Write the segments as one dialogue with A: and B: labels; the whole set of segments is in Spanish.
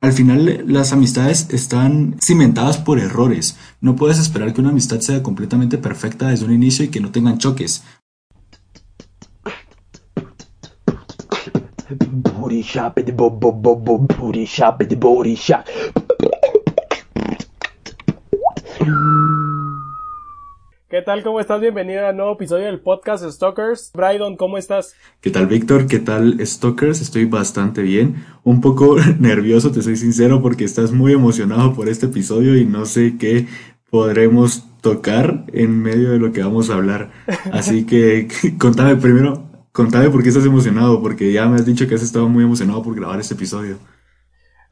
A: Al final las amistades están cimentadas por errores. No puedes esperar que una amistad sea completamente perfecta desde un inicio y que no tengan choques.
B: ¿Qué tal? ¿Cómo estás? Bienvenido a un nuevo episodio del podcast Stalkers. Brydon, ¿cómo estás?
A: ¿Qué tal, Víctor? ¿Qué tal, Stalkers? Estoy bastante bien. Un poco nervioso, te soy sincero, porque estás muy emocionado por este episodio y no sé qué podremos tocar en medio de lo que vamos a hablar. Así que contame primero, contame por qué estás emocionado, porque ya me has dicho que has estado muy emocionado por grabar este episodio.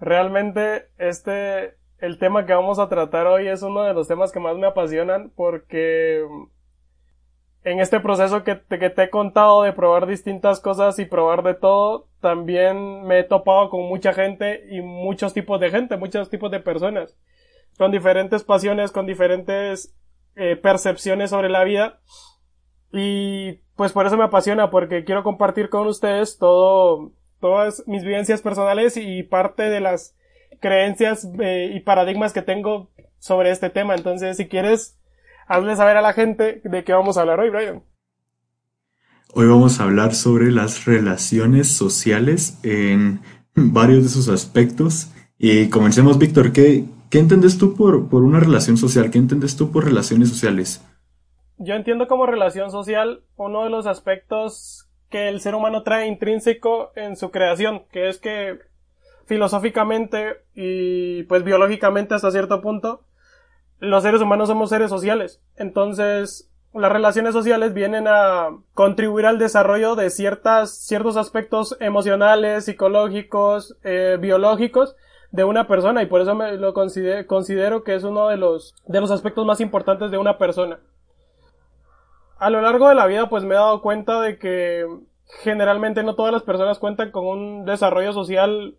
B: Realmente, este el tema que vamos a tratar hoy es uno de los temas que más me apasionan porque en este proceso que te, que te he contado de probar distintas cosas y probar de todo, también me he topado con mucha gente y muchos tipos de gente, muchos tipos de personas, con diferentes pasiones, con diferentes eh, percepciones sobre la vida. Y pues por eso me apasiona, porque quiero compartir con ustedes todo, todas mis vivencias personales y parte de las creencias eh, y paradigmas que tengo sobre este tema. Entonces, si quieres, hazle saber a la gente de qué vamos a hablar hoy, Brian.
A: Hoy vamos a hablar sobre las relaciones sociales en varios de sus aspectos. Y comencemos, Víctor, ¿qué, qué entiendes tú por, por una relación social? ¿Qué entiendes tú por relaciones sociales?
B: Yo entiendo como relación social uno de los aspectos que el ser humano trae intrínseco en su creación, que es que filosóficamente y pues biológicamente hasta cierto punto, los seres humanos somos seres sociales. Entonces, las relaciones sociales vienen a contribuir al desarrollo de ciertas, ciertos aspectos emocionales, psicológicos, eh, biológicos de una persona y por eso me lo considero, considero que es uno de los, de los aspectos más importantes de una persona. A lo largo de la vida pues me he dado cuenta de que generalmente no todas las personas cuentan con un desarrollo social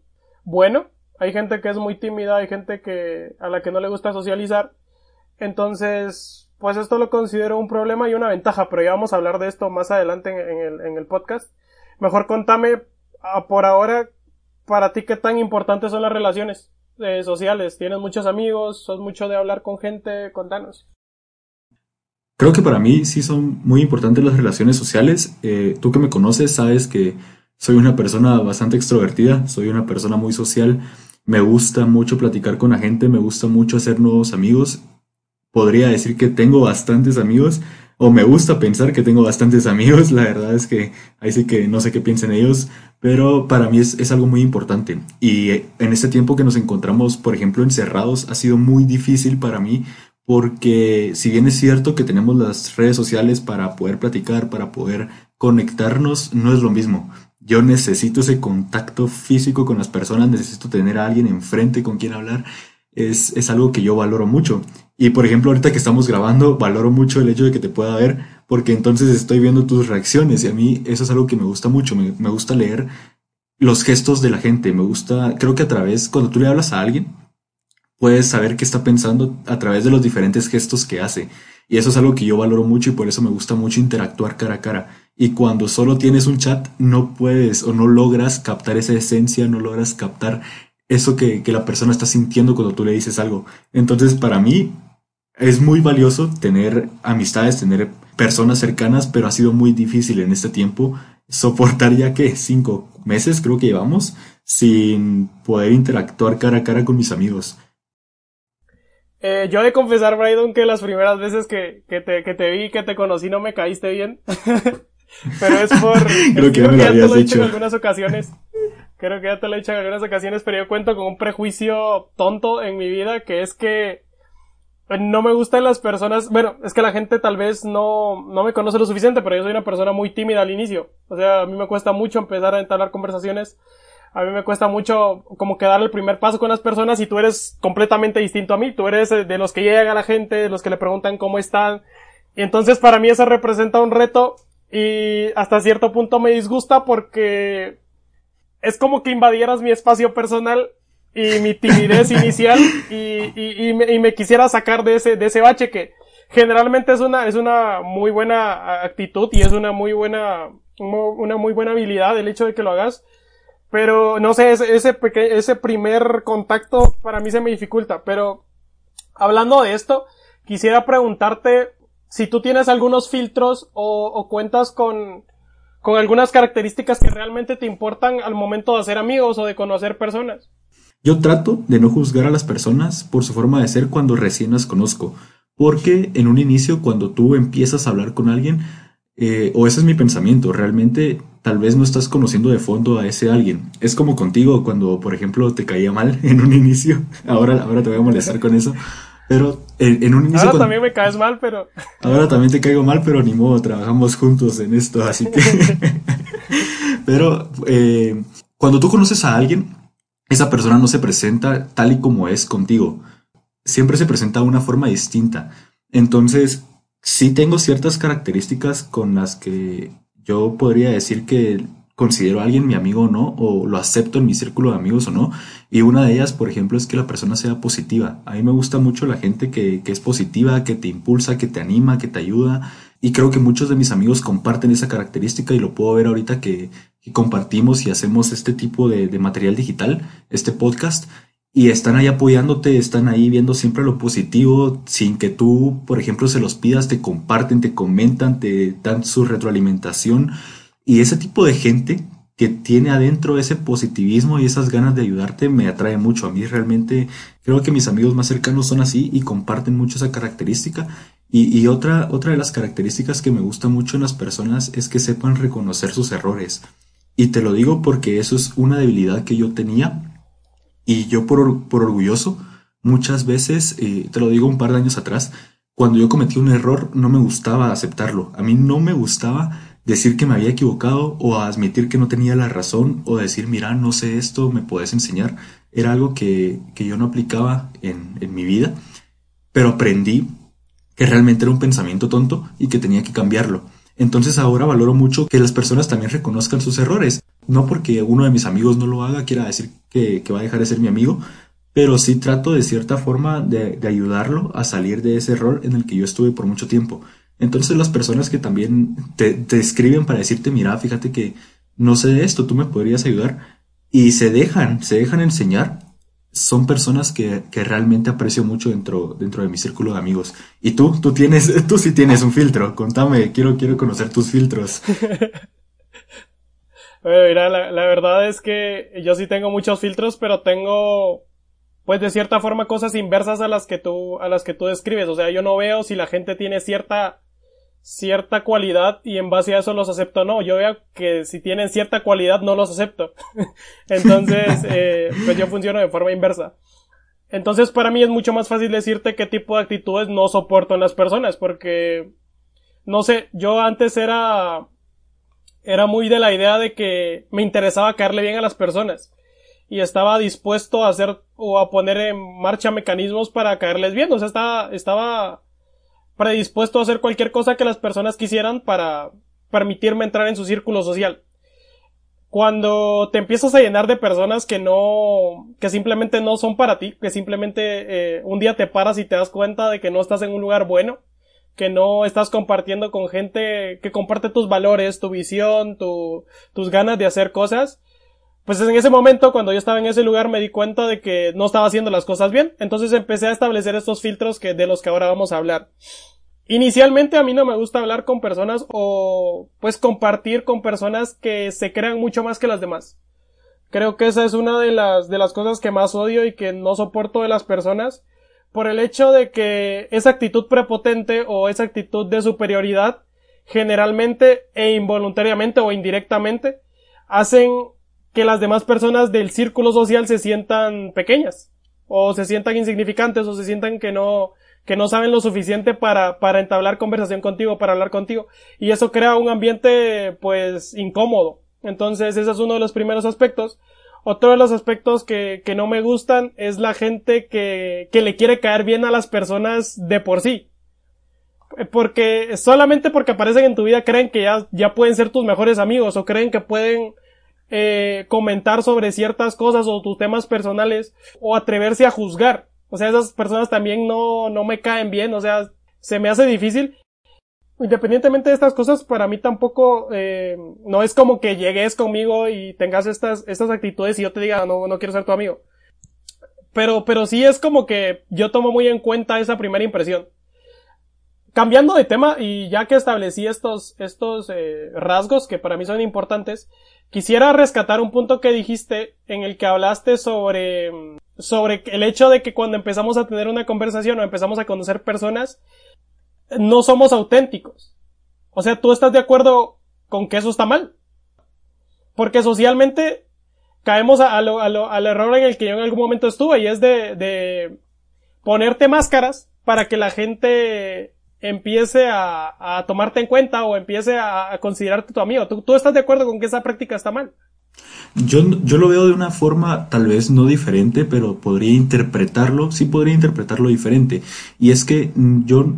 B: bueno. Hay gente que es muy tímida, hay gente que a la que no le gusta socializar. Entonces, pues esto lo considero un problema y una ventaja, pero ya vamos a hablar de esto más adelante en, el, en el, podcast. Mejor contame ah, por ahora para ti qué tan importantes son las relaciones eh, sociales. ¿Tienes muchos amigos? ¿Sos mucho de hablar con gente? Contanos.
A: Creo que para mí sí son muy importantes las relaciones sociales. Eh, tú que me conoces sabes que soy una persona bastante extrovertida, soy una persona muy social, me gusta mucho platicar con la gente, me gusta mucho hacer nuevos amigos. Podría decir que tengo bastantes amigos, o me gusta pensar que tengo bastantes amigos, la verdad es que ahí sí que no sé qué piensen ellos, pero para mí es, es, algo muy importante. Y en este tiempo que nos encontramos, por ejemplo, encerrados, ha sido muy difícil para mí porque si bien es cierto que tenemos las redes sociales para poder platicar, para poder conectarnos, no es lo mismo. Yo necesito ese contacto físico con las personas, necesito tener a alguien enfrente con quien hablar. Es, es algo que yo valoro mucho. Y por ejemplo, ahorita que estamos grabando, valoro mucho el hecho de que te pueda ver, porque entonces estoy viendo tus reacciones y a mí eso es algo que me gusta mucho. Me, me gusta leer los gestos de la gente. Me gusta, creo que a través, cuando tú le hablas a alguien, puedes saber qué está pensando a través de los diferentes gestos que hace. Y eso es algo que yo valoro mucho y por eso me gusta mucho interactuar cara a cara. Y cuando solo tienes un chat, no puedes o no logras captar esa esencia, no logras captar eso que, la persona está sintiendo cuando tú le dices algo. Entonces, para mí, es muy valioso tener amistades, tener personas cercanas, pero ha sido muy difícil en este tiempo soportar ya que cinco meses creo que llevamos sin poder interactuar cara a cara con mis amigos.
B: Eh, yo he de confesar, Brydon, que las primeras veces que, que, te, que te vi, que te conocí, no me caíste bien. pero es por...
A: Creo que, ya, me lo
B: te lo he
A: dicho
B: en algunas ocasiones. Creo que ya te lo he dicho en algunas ocasiones, pero yo cuento con un prejuicio tonto en mi vida, que es que no me gustan las personas, bueno, es que la gente tal vez no, no me conoce lo suficiente, pero yo soy una persona muy tímida al inicio. O sea, a mí me cuesta mucho empezar a entablar conversaciones. A mí me cuesta mucho como que dar el primer paso con las personas y tú eres completamente distinto a mí. Tú eres de los que llega la gente, de los que le preguntan cómo están. Y entonces para mí eso representa un reto y hasta cierto punto me disgusta porque es como que invadieras mi espacio personal y mi timidez inicial y, y, me, y, me, quisiera sacar de ese, de ese bache que generalmente es una, es una muy buena actitud y es una muy buena, una muy buena habilidad el hecho de que lo hagas. Pero no sé, ese, ese, ese primer contacto para mí se me dificulta. Pero hablando de esto, quisiera preguntarte si tú tienes algunos filtros o, cuentas con, con algunas características que realmente te importan al momento de hacer amigos o de conocer personas.
A: Yo trato de no juzgar a las personas por su forma de ser cuando recién las conozco, porque en un inicio cuando tú empiezas a hablar con alguien, eh, o ese es mi pensamiento, realmente tal vez no estás conociendo de fondo a ese alguien. Es como contigo cuando, por ejemplo, te caía mal en un inicio, ahora, ahora te voy a molestar con eso, pero en, un inicio...
B: Ahora también me caes mal, pero...
A: Ahora también te caigo mal, pero ni modo, trabajamos juntos en esto, así que... pero eh, cuando tú conoces a alguien, esa persona no se presenta tal y como es contigo. Siempre se presenta de una forma distinta. Entonces, sí tengo ciertas características con las que yo podría decir que considero a alguien mi amigo o no, o lo acepto en mi círculo de amigos o no. Y una de ellas, por ejemplo, es que la persona sea positiva. A mí me gusta mucho la gente que, es positiva, que te impulsa, que te anima, que te ayuda. Y creo que muchos de mis amigos comparten esa característica y lo puedo ver ahorita que, compartimos y hacemos este tipo de, de material digital, este podcast y están ahí apoyándote, están ahí viendo siempre lo positivo, sin que tú, por ejemplo, se los pidas, te comparten, te comentan, te dan su retroalimentación. Y ese tipo de gente que tiene adentro ese positivismo y esas ganas de ayudarte me atrae mucho. A mí realmente creo que mis amigos más cercanos son así y comparten mucho esa característica. Y, otra, otra de las características que me gusta mucho en las personas es que sepan reconocer sus errores. Y te lo digo porque eso es una debilidad que yo tenía y yo por, por orgulloso muchas veces, eh, te lo digo un par de años atrás, cuando yo cometí un error no me gustaba aceptarlo. A mí no me gustaba decir que me había equivocado o admitir que no tenía la razón o decir, mira, no sé esto, me puedes enseñar. Era algo que, yo no aplicaba en, en mi vida, pero aprendí que realmente era un pensamiento tonto y que tenía que cambiarlo. Entonces ahora valoro mucho que las personas también reconozcan sus errores. No porque uno de mis amigos no lo haga quiera decir que, que va a dejar de ser mi amigo, pero sí trato de cierta forma de, de, ayudarlo a salir de ese error en el que yo estuve por mucho tiempo. Entonces las personas que también te, escriben para decirte, mira, fíjate que no sé de esto, tú me podrías ayudar, y se dejan, se dejan enseñar, son personas que, realmente aprecio mucho dentro, dentro de mi círculo de amigos. Y tú, tú tienes, tú sí tienes un filtro, contame, quiero, quiero conocer tus filtros.
B: mira, la, la verdad es que yo sí tengo muchos filtros, pero tengo pues de cierta forma cosas inversas a las que tú a las que tú describes, o sea, yo no veo si la gente tiene cierta cierta cualidad y en base a eso los acepto o no. Yo veo que si tienen cierta cualidad no los acepto. Entonces, eh, pues yo funciono de forma inversa. Entonces, para mí es mucho más fácil decirte qué tipo de actitudes no soporto en las personas, porque, no sé, yo antes era, era muy de la idea de que me interesaba caerle bien a las personas y estaba dispuesto a hacer o a poner en marcha mecanismos para caerles bien. O sea, estaba, estaba predispuesto a hacer cualquier cosa que las personas quisieran para permitirme entrar en su círculo social. Cuando te empiezas a llenar de personas que no, que simplemente no son para ti, que simplemente eh, un día te paras y te das cuenta de que no estás en un lugar bueno, que no estás compartiendo con gente que comparte tus valores, tu visión, tu, tus ganas de hacer cosas, pues en ese momento, cuando yo estaba en ese lugar, me di cuenta de que no estaba haciendo las cosas bien. Entonces empecé a establecer estos filtros que, de los que ahora vamos a hablar. Inicialmente a mí no me gusta hablar con personas o pues compartir con personas que se crean mucho más que las demás. Creo que esa es una de las, de las cosas que más odio y que no soporto de las personas por el hecho de que esa actitud prepotente o esa actitud de superioridad generalmente e involuntariamente o indirectamente hacen que las demás personas del círculo social se sientan pequeñas o se sientan insignificantes o se sientan que no que no saben lo suficiente para, para entablar conversación contigo, para hablar contigo. Y eso crea un ambiente, pues, incómodo. Entonces, ese es uno de los primeros aspectos. Otro de los aspectos que, que no me gustan es la gente que, que le quiere caer bien a las personas de por sí. Porque, solamente porque aparecen en tu vida creen que ya, ya pueden ser tus mejores amigos o creen que pueden eh, comentar sobre ciertas cosas o tus temas personales o atreverse a juzgar. O sea, esas personas también no, no me caen bien, o sea, se me hace difícil. independientemente de estas cosas, para mí tampoco, eh, no es como que llegues conmigo y tengas estas, estas actitudes y yo te diga, no, no quiero ser tu amigo. Pero, pero sí es como que yo tomo muy en cuenta esa primera impresión. Cambiando de tema, y ya que establecí estos, estos eh, rasgos que para mí son importantes, quisiera rescatar un punto que dijiste en el que hablaste sobre, sobre el hecho de que cuando empezamos a tener una conversación o empezamos a conocer personas, no somos auténticos. O sea, ¿tú estás de acuerdo con que eso está mal? Porque socialmente caemos a, al error en el que yo en algún momento estuve y es de, de ponerte máscaras para que la gente empiece a, a, tomarte en cuenta o empiece a, considerarte tu amigo. ¿Tú, ¿Tú, estás de acuerdo con que esa práctica está mal?
A: Yo, yo lo veo de una forma tal vez no diferente, pero podría interpretarlo, sí podría interpretarlo diferente. Y es que yo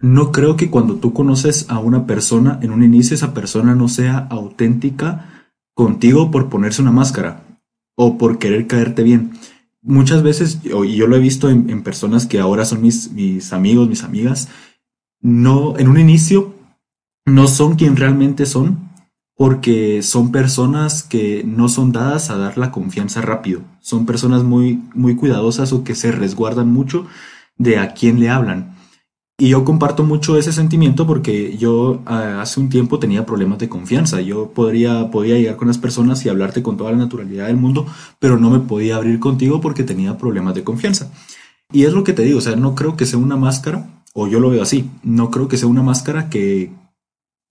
A: no creo que cuando tú conoces a una persona, en un inicio esa persona no sea auténtica contigo por ponerse una máscara o por querer caerte bien. Muchas veces, y yo lo he visto en, en personas que ahora son mis, mis amigos, mis amigas, no, en un inicio, no son quien realmente son, porque son personas que no son dadas a dar la confianza rápido. Son personas muy, muy cuidadosas o que se resguardan mucho de a quién le hablan. Y yo comparto mucho ese sentimiento porque yo ah, hace un tiempo tenía problemas de confianza. Yo podría, podía llegar con las personas y hablarte con toda la naturalidad del mundo, pero no me podía abrir contigo porque tenía problemas de confianza. Y es lo que te digo, o sea, no creo que sea una máscara, o yo lo veo así, no creo que sea una máscara que,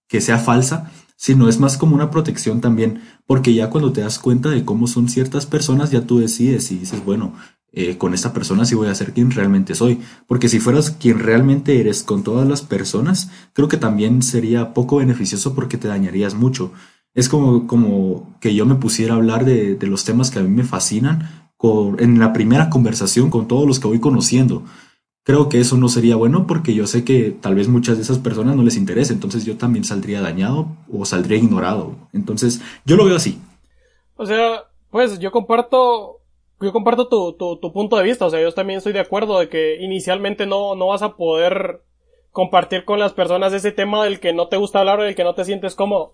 A: que sea falsa, sino es más como una protección también, porque ya cuando te das cuenta de cómo son ciertas personas, ya tú decides y dices, bueno, eh, con esta persona sí voy a ser quien realmente soy, porque si fueras quien realmente eres con todas las personas, creo que también sería poco beneficioso porque te dañarías mucho. Es como, como que yo me pusiera a hablar de, de los temas que a mí me fascinan con, en la primera conversación con todos los que voy conociendo creo que eso no sería bueno porque yo sé que tal vez muchas de esas personas no les interese, entonces yo también saldría dañado o saldría ignorado. Entonces, yo lo veo así.
B: O sea, pues yo comparto yo comparto tu, tu, tu punto de vista, o sea, yo también estoy de acuerdo de que inicialmente no, no vas a poder compartir con las personas ese tema del que no te gusta hablar o del que no te sientes cómodo.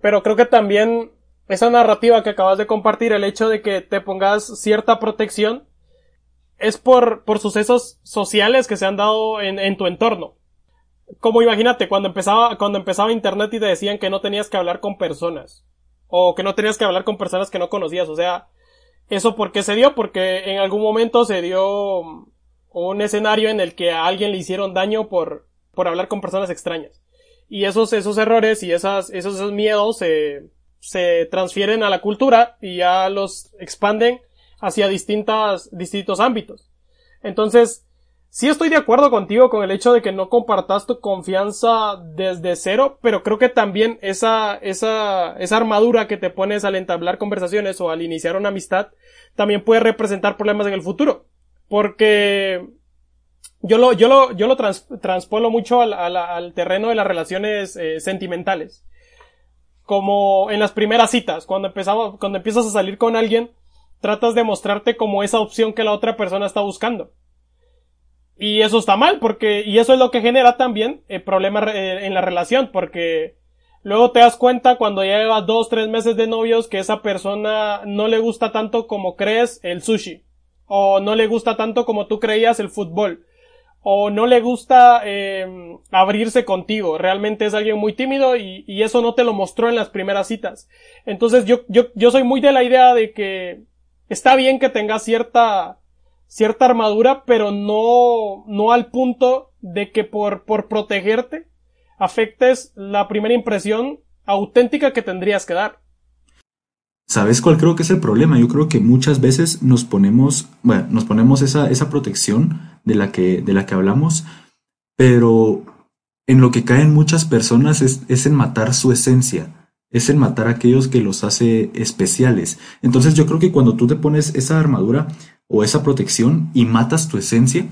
B: Pero creo que también esa narrativa que acabas de compartir, el hecho de que te pongas cierta protección, es por, por sucesos sociales que se han dado en, en tu entorno. Como imagínate, cuando empezaba, cuando empezaba internet y te decían que no tenías que hablar con personas. O que no tenías que hablar con personas que no conocías. O sea, ¿eso por qué se dio? Porque en algún momento se dio un escenario en el que a alguien le hicieron daño por, por hablar con personas extrañas. Y esos, esos errores y esas, esos, esos miedos se, se transfieren a la cultura y ya los expanden hacia distintas, distintos ámbitos. Entonces, sí estoy de acuerdo contigo con el hecho de que no compartas tu confianza desde cero, pero creo que también esa, esa, esa armadura que te pones al entablar conversaciones o al iniciar una amistad también puede representar problemas en el futuro. Porque yo lo, yo lo, yo lo transpolo mucho al, al, terreno de las relaciones eh, sentimentales. Como en las primeras citas, cuando empezamos, cuando empiezas a salir con alguien, tratas de mostrarte como esa opción que la otra persona está buscando. Y eso está mal, porque, y eso es lo que genera también eh, problema eh, en la relación, porque luego te das cuenta cuando ya llevas dos, tres meses de novios que esa persona no le gusta tanto como crees el sushi, o no le gusta tanto como tú creías el fútbol, o no le gusta eh, abrirse contigo, realmente es alguien muy tímido y, y, eso no te lo mostró en las primeras citas. Entonces yo, yo, yo soy muy de la idea de que está bien que tengas cierta, cierta armadura, pero no, no al punto de que por, por protegerte afectes la primera impresión auténtica que tendrías que dar.
A: ¿Sabes cuál creo que es el problema? Yo creo que muchas veces nos ponemos, bueno, nos ponemos esa, esa protección de la, que, de la que hablamos, pero en lo que caen muchas personas es, es en matar su esencia es el matar a aquellos que los hace especiales. Entonces yo creo que cuando tú te pones esa armadura o esa protección y matas tu esencia,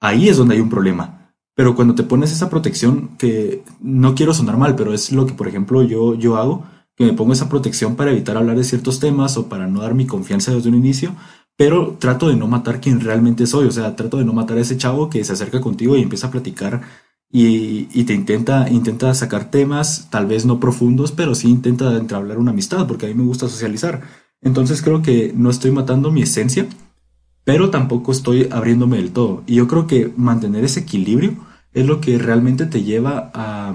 A: ahí es donde hay un problema. Pero cuando te pones esa protección, que no quiero sonar mal, pero es lo que por ejemplo yo, yo hago, que me pongo esa protección para evitar hablar de ciertos temas o para no dar mi confianza desde un inicio, pero trato de no matar quien realmente soy, o sea, trato de no matar a ese chavo que se acerca contigo y empieza a platicar y, te intenta, intenta sacar temas, tal vez no profundos, pero sí intenta entablar una amistad, porque a mí me gusta socializar. Entonces creo que no estoy matando mi esencia, pero tampoco estoy abriéndome del todo. Y yo creo que mantener ese equilibrio es lo que realmente te lleva a,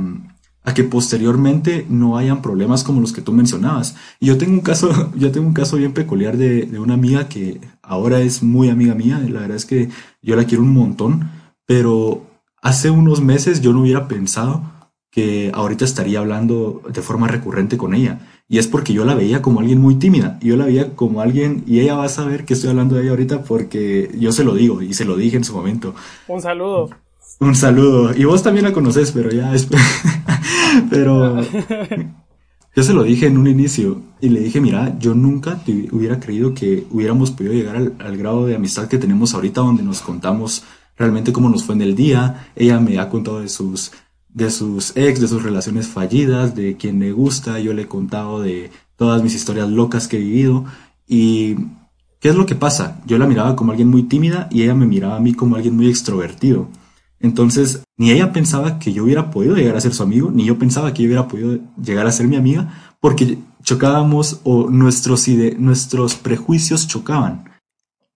A: a que posteriormente no hayan problemas como los que tú mencionabas. Y yo tengo un caso, yo tengo un caso bien peculiar de, de una amiga que ahora es muy amiga mía, la verdad es que yo la quiero un montón, pero Hace unos meses yo no hubiera pensado que ahorita estaría hablando de forma recurrente con ella. Y es porque yo la veía como alguien muy tímida. Yo la veía como alguien, y ella va a saber que estoy hablando de ella ahorita porque yo se lo digo y se lo dije en su momento.
B: Un saludo.
A: Un saludo. Y vos también la conoces, pero ya es... pero yo se lo dije en un inicio y le dije, mira, yo nunca te hubiera creído que hubiéramos podido llegar al, al grado de amistad que tenemos ahorita donde nos contamos realmente cómo nos fue en el día. Ella me ha contado de sus, de sus ex, de sus relaciones fallidas, de quien le gusta. Yo le he contado de todas mis historias locas que he vivido. Y, ¿qué es lo que pasa? Yo la miraba como alguien muy tímida y ella me miraba a mí como alguien muy extrovertido. Entonces, ni ella pensaba que yo hubiera podido llegar a ser su amigo, ni yo pensaba que yo hubiera podido llegar a ser mi amiga, porque chocábamos o nuestros, nuestros prejuicios chocaban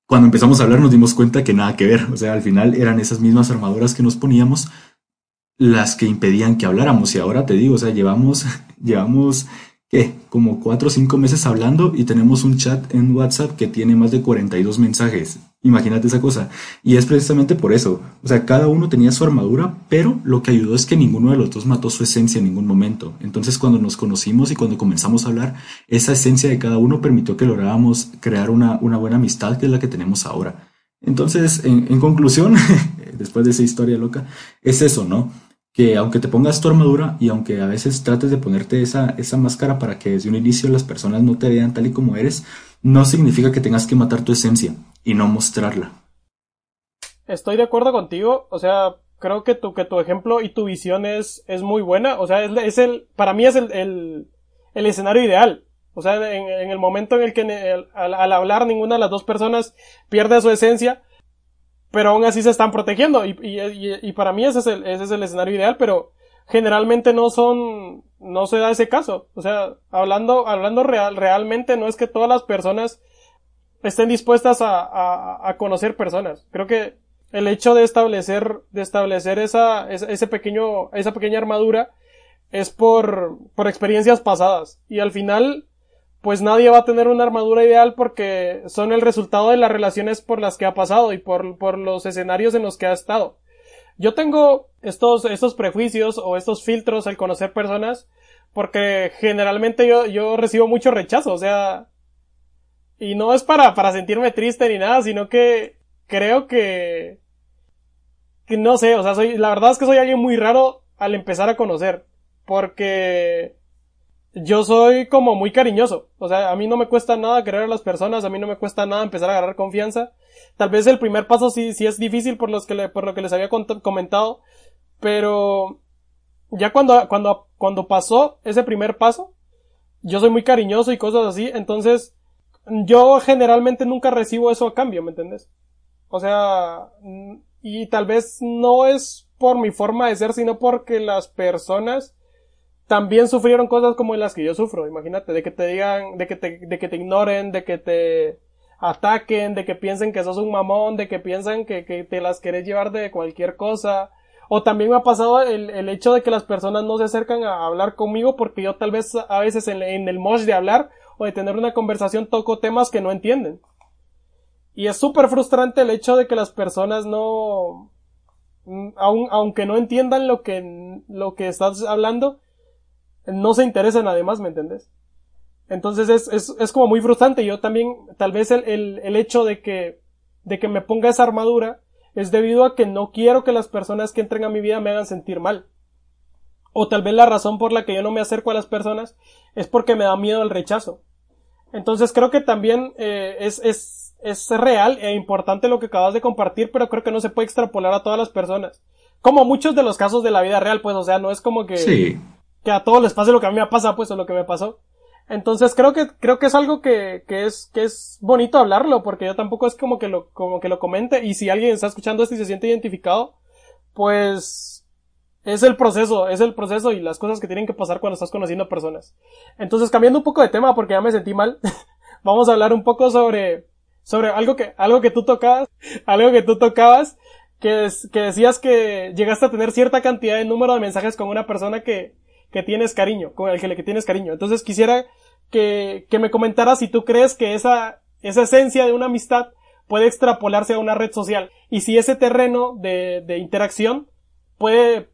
A: cuando empezamos a hablar nos dimos cuenta que nada que ver. O sea, al final eran esas mismas armaduras que nos poníamos las que impedían que habláramos. Y ahora te digo, o sea, llevamos, llevamos ¿qué? Como cuatro o cinco meses hablando y tenemos un chat en WhatsApp que tiene más de 42 mensajes. Imagínate esa cosa. Y es precisamente por eso. O sea, cada uno tenía su armadura, pero lo que ayudó es que ninguno de los dos mató su esencia en ningún momento. Entonces, cuando nos conocimos y cuando comenzamos a hablar, esa esencia de cada uno permitió que lográramos crear una, una buena amistad que es la que tenemos ahora. Entonces, en, en conclusión, después de esa historia loca, es eso, ¿no? que aunque te pongas tu armadura y aunque a veces trates de ponerte esa, esa máscara para que desde un inicio las personas no te vean tal y como eres, no significa que tengas que matar tu esencia y no mostrarla.
B: Estoy de acuerdo contigo, o sea, creo que tu, que tu ejemplo y tu visión es, es muy buena, o sea, es, el, para mí es el, el, el escenario ideal. O sea, en, el momento en el que al, hablar ninguna de las dos personas pierde su esencia, pero aún así se están protegiendo y, y, y, para mí ese es, el, ese es el escenario ideal, pero generalmente no son, no se da ese caso. O sea, hablando, hablando real, realmente no es que todas las personas estén dispuestas a, a, a conocer personas. Creo que el hecho de establecer, de establecer esa, ese pequeño, esa pequeña armadura es por, por experiencias pasadas. Y al final, pues nadie va a tener una armadura ideal porque son el resultado de las relaciones por las que ha pasado y por, por los escenarios en los que ha estado. Yo tengo estos, estos prejuicios o estos filtros al conocer personas porque generalmente yo, yo recibo mucho rechazo, o sea, y no es para, para sentirme triste ni nada, sino que creo que, que no sé, o sea, soy, la verdad es que soy alguien muy raro al empezar a conocer, porque yo soy como muy cariñoso. O sea, a mí no me cuesta nada querer a las personas, a mí no me cuesta nada empezar a agarrar confianza. Tal vez el primer paso sí, sí es difícil por los que le, por lo que les había comentado, pero ya cuando, cuando, cuando pasó ese primer paso, yo soy muy cariñoso y cosas así, entonces yo generalmente nunca recibo eso a cambio, ¿me entiendes? O sea, y tal vez no es por mi forma de ser, sino porque las personas también sufrieron cosas como las que yo sufro, imagínate, de que te digan, de que te, de que te ignoren, de que te ataquen, de que piensen que sos un mamón, de que piensan que, que te las querés llevar de cualquier cosa. O también me ha pasado el, el hecho de que las personas no se acercan a hablar conmigo porque yo tal vez a veces en, en el mosh de hablar o de tener una conversación toco temas que no entienden. Y es súper frustrante el hecho de que las personas no, aun, aunque no entiendan lo que, lo que estás hablando, no se interesan además, ¿me entendés? Entonces es, es, es como muy frustrante. Yo también, tal vez el, el, el hecho de que, de que me ponga esa armadura es debido a que no quiero que las personas que entren a mi vida me hagan sentir mal. O tal vez la razón por la que yo no me acerco a las personas es porque me da miedo el rechazo. Entonces creo que también eh, es, es, es real e importante lo que acabas de compartir, pero creo que no se puede extrapolar a todas las personas. Como muchos de los casos de la vida real, pues, o sea, no es como que...
A: Sí
B: que a todos les pase lo que a mí me pasa, pues, o lo que me pasó. Entonces creo que, creo que es algo que, que es, que es bonito hablarlo, porque yo tampoco es como que lo, como que lo comente, y si alguien está escuchando esto y se siente identificado, pues, Es el proceso, es el proceso y las cosas que tienen que pasar cuando estás conociendo personas. Entonces, cambiando un poco de tema porque ya me sentí mal, vamos a hablar un poco sobre, sobre algo que, algo que tú tocabas, algo que tú tocabas, que, que decías que llegaste a tener cierta cantidad de número de mensajes con una persona que, que tienes cariño, con el que le tienes cariño. Entonces quisiera que, que me comentaras si tú crees que esa, esa esencia de una amistad puede extrapolarse a una red social y si ese terreno de, de interacción puede,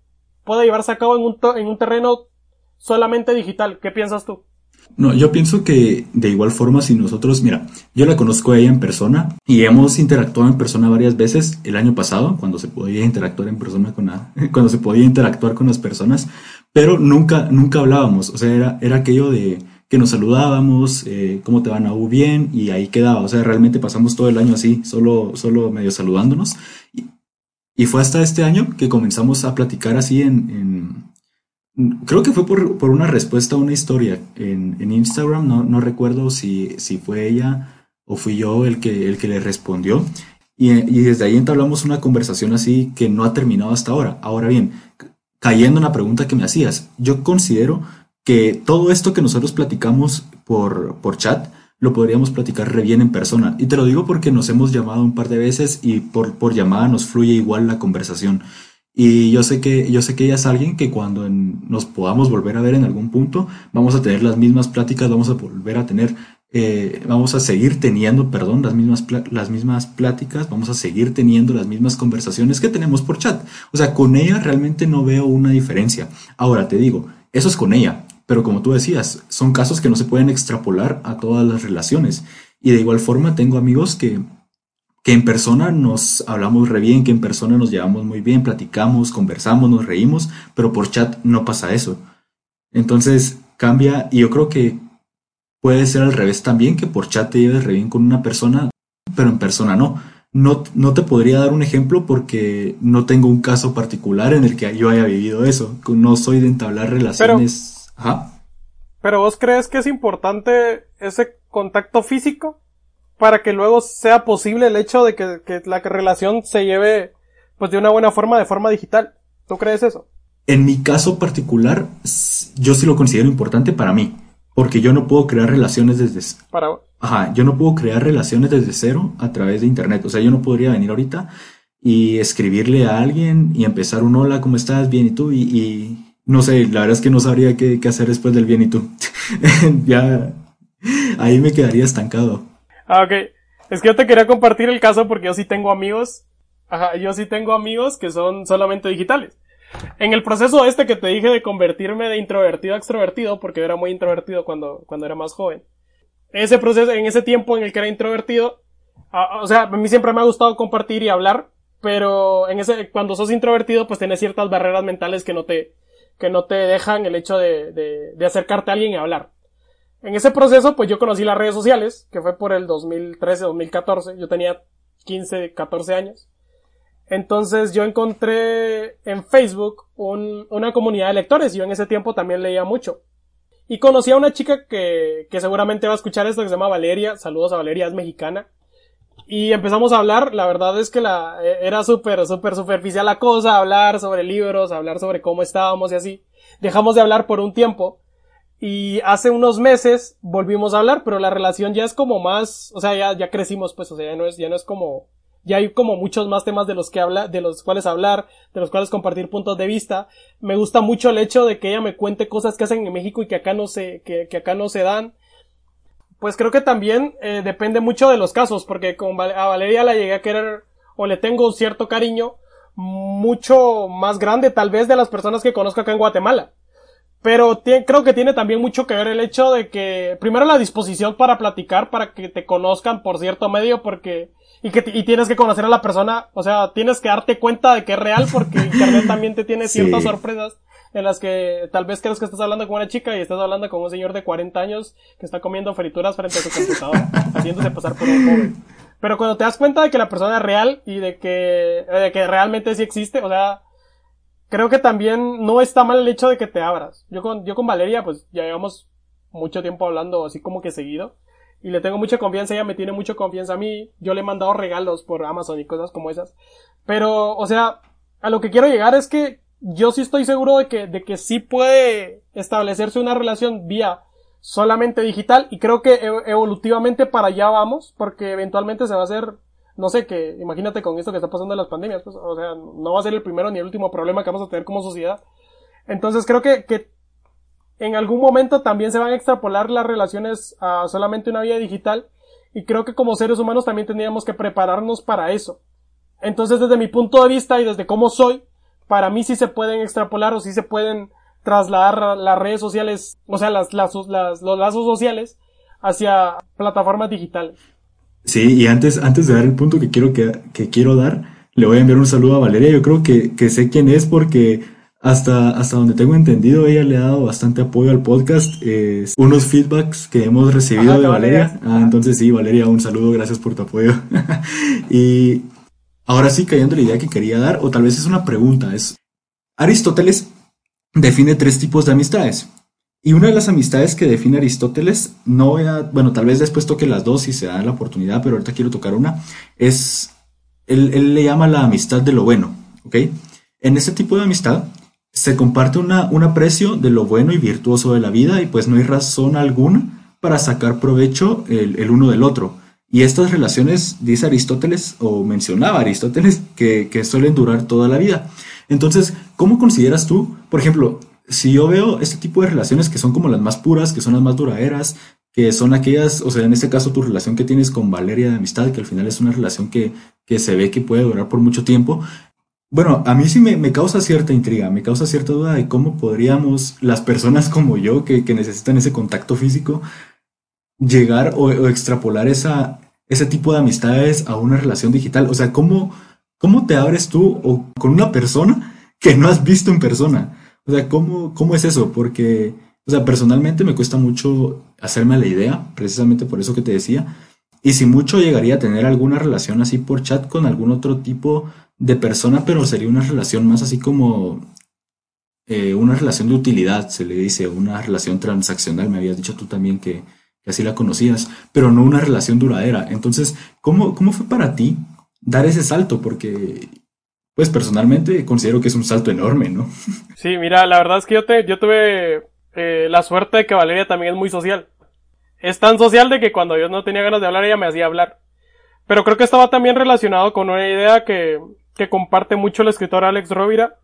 B: puede llevarse a cabo en un, en un terreno solamente digital. ¿Qué piensas tú?
A: No, yo pienso que de igual forma si nosotros, mira, yo la conozco a ella en persona y hemos interactuado en persona varias veces. El año pasado, cuando se podía interactuar en persona con cuando se podía interactuar con las personas, pero nunca, nunca hablábamos, o sea, era, era aquello de que nos saludábamos, eh, cómo te van a bien, y ahí quedaba, o sea, realmente pasamos todo el año así, solo, solo medio saludándonos, y fue hasta este año que comenzamos a platicar así en, en creo que fue por, por, una respuesta a una historia en, en Instagram, no, no recuerdo si, si fue ella o fui yo el que, el que le respondió. Y, y, desde ahí entablamos una conversación así que no ha terminado hasta ahora. Ahora bien, cayendo en la pregunta que me hacías, yo considero que todo esto que nosotros platicamos por, por chat lo podríamos platicar re bien en persona. Y te lo digo porque nos hemos llamado un par de veces y por, por llamada nos fluye igual la conversación. Y yo sé que, yo sé que ella es alguien que cuando nos podamos volver a ver en algún punto, vamos a tener las mismas pláticas, vamos a volver a tener, eh, vamos a seguir teniendo, perdón, las mismas, las mismas pláticas, vamos a seguir teniendo las mismas conversaciones que tenemos por chat. O sea, con ella realmente no veo una diferencia. Ahora te digo, eso es con ella. Pero como tú decías, son casos que no se pueden extrapolar a todas las relaciones. Y de igual forma tengo amigos que, que en persona nos hablamos re bien, que en persona nos llevamos muy bien, platicamos, conversamos, nos reímos, pero por chat no pasa eso. Entonces cambia y yo creo que puede ser al revés también, que por chat te lleves re bien con una persona, pero en persona no. No, no te podría dar un ejemplo porque no tengo un caso particular en el que yo haya vivido eso. No soy de entablar relaciones. Ajá.
B: Pero vos crees que es importante ese contacto físico para que luego sea posible el hecho de que, que, la relación se lleve pues de una buena forma, de forma digital. ¿Tú crees eso?
A: En mi caso particular, yo sí lo considero importante para mí, porque yo no puedo crear relaciones desde
B: para
A: Ajá, yo no puedo crear relaciones desde cero a través de internet. O sea, yo no podría venir ahorita y escribirle a alguien y empezar un hola, ¿cómo estás? Bien, ¿y tú? Y, y no sé, la verdad es que no sabría qué, qué hacer después del bien y tú. ya ahí me quedaría estancado.
B: Ah, ok. Es que yo te quería compartir el caso porque yo sí tengo amigos. Ajá, yo sí tengo amigos que son solamente digitales. En el proceso este que te dije de convertirme de introvertido a extrovertido, porque yo era muy introvertido cuando, cuando era más joven. Ese proceso, en ese tiempo en el que era introvertido, o sea, a mí siempre me ha gustado compartir y hablar, pero en ese, cuando sos introvertido, pues tienes ciertas barreras mentales que no te, que no te dejan el hecho de, de, acercarte a alguien y hablar. En ese proceso, pues yo conocí las redes sociales, que fue por el 2013-2014. Yo tenía 15, 14 años. Entonces yo encontré en Facebook un, una comunidad de lectores. Yo en ese tiempo también leía mucho. Y conocí a una chica que, que seguramente va a escuchar esto, que se llama Valeria. Saludos a Valeria, es mexicana. Y empezamos a hablar, la verdad es que la, e, era súper, súper superficial la cosa, hablar sobre libros, hablar sobre cómo estábamos y así. Dejamos de hablar por un tiempo. Y hace unos meses volvimos a hablar, pero la relación ya es como más, o sea, ya, ya crecimos, pues, o sea, ya no es, ya no es como, ya hay como muchos más temas de los que habla, de los cuales hablar, de los cuales compartir puntos de vista. Me gusta mucho el hecho de que ella me cuente cosas que hacen en México y que acá no se, que, que acá no se dan pues creo que también eh, depende mucho de los casos, porque con a Valeria la llegué a querer o le tengo un cierto cariño mucho más grande tal vez de las personas que conozco acá en Guatemala. Pero creo que tiene también mucho que ver el hecho de que, primero la disposición para platicar, para que te conozcan por cierto medio, porque, y que y tienes que conocer a la persona, o sea, tienes que darte cuenta de que es real, porque internet también te tiene ciertas sorpresas en las que tal vez crees que estás hablando con una chica y estás hablando con un señor de 40 años que está comiendo frituras frente a su computador, haciéndose pasar por un joven. Pero cuando te das cuenta de que la persona es real y de que, de que realmente sí existe, o sea, creo que también no está mal el hecho de que te abras. Yo con, yo con Valeria, pues ya llevamos mucho tiempo hablando así como que seguido. Y le tengo mucha confianza, ella me tiene mucha confianza a mí. Yo le he mandado regalos por Amazon y cosas como esas. Pero, o sea, a lo que quiero llegar es que yo sí estoy seguro de que, de que sí puede establecerse una relación vía solamente digital y creo que evolutivamente para allá vamos porque eventualmente se va a hacer no sé, que imagínate con esto que está pasando en las pandemias, pues, o sea, no va a ser el primero ni el último problema que vamos a tener como sociedad. Entonces creo que, que en algún momento también se van a extrapolar las relaciones a solamente una vía digital y creo que como seres humanos también tendríamos que prepararnos para eso. Entonces desde mi punto de vista y desde cómo soy, para mí sí se pueden extrapolar o sí se pueden trasladar las redes sociales, o sea, las, las, los lazos sociales hacia plataformas digitales.
A: Sí, y antes, antes de dar el punto que quiero, que, que quiero dar, le voy a enviar un saludo a Valeria. Yo creo que, que sé quién es porque hasta, hasta donde tengo entendido, ella le ha dado bastante apoyo al podcast. unos feedbacks que hemos recibido de Valeria. Ah, entonces sí, Valeria, un saludo, gracias por tu apoyo. y ahora sí, cayendo la idea que quería dar, o tal vez es una pregunta, es, Aristóteles define tres tipos de amistades. Y una de las amistades que define Aristóteles, no voy a, bueno, tal vez después toque las dos si se da la oportunidad, pero ahorita quiero tocar una, es, él, le llama la amistad de lo bueno, ¿ok? En ese tipo de amistad se comparte una, un aprecio de lo bueno y virtuoso de la vida y pues no hay razón alguna para sacar provecho el uno del otro. Y estas relaciones, dice Aristóteles, o mencionaba Aristóteles, que, que suelen durar toda la vida. Entonces, ¿cómo consideras tú, por ejemplo, si yo veo este tipo de relaciones que son como las más puras, que son las más duraderas, que son aquellas, o sea, en este caso tu relación que tienes con Valeria de amistad, que al final es una relación que, que se ve que puede durar por mucho tiempo. Bueno, a mí sí me, me, causa cierta intriga, me causa cierta duda de cómo podríamos, las personas como yo, que, que necesitan ese contacto físico, llegar o, o, extrapolar esa, ese tipo de amistades a una relación digital. O sea, ¿cómo, cómo te abres tú o con una persona que no has visto en persona? O sea, ¿cómo, cómo es eso? Porque, o sea, personalmente me cuesta mucho hacerme la idea, precisamente por eso que te decía. Y si mucho llegaría a tener alguna relación así por chat con algún otro tipo de persona, pero sería una relación más así como eh, una relación de utilidad, se le dice, una relación transaccional. Me habías dicho tú también que, que así la conocías, pero no una relación duradera. Entonces, ¿cómo, ¿cómo fue para ti dar ese salto? Porque pues personalmente considero que es un salto enorme, ¿no?
B: Sí, mira, la verdad es que yo, te, yo tuve eh, la suerte de que Valeria también es muy social. Es tan social de que cuando yo no tenía ganas de hablar, ella me hacía hablar. Pero creo que estaba también relacionado con una idea que, que comparte mucho el escritor Alex Rovira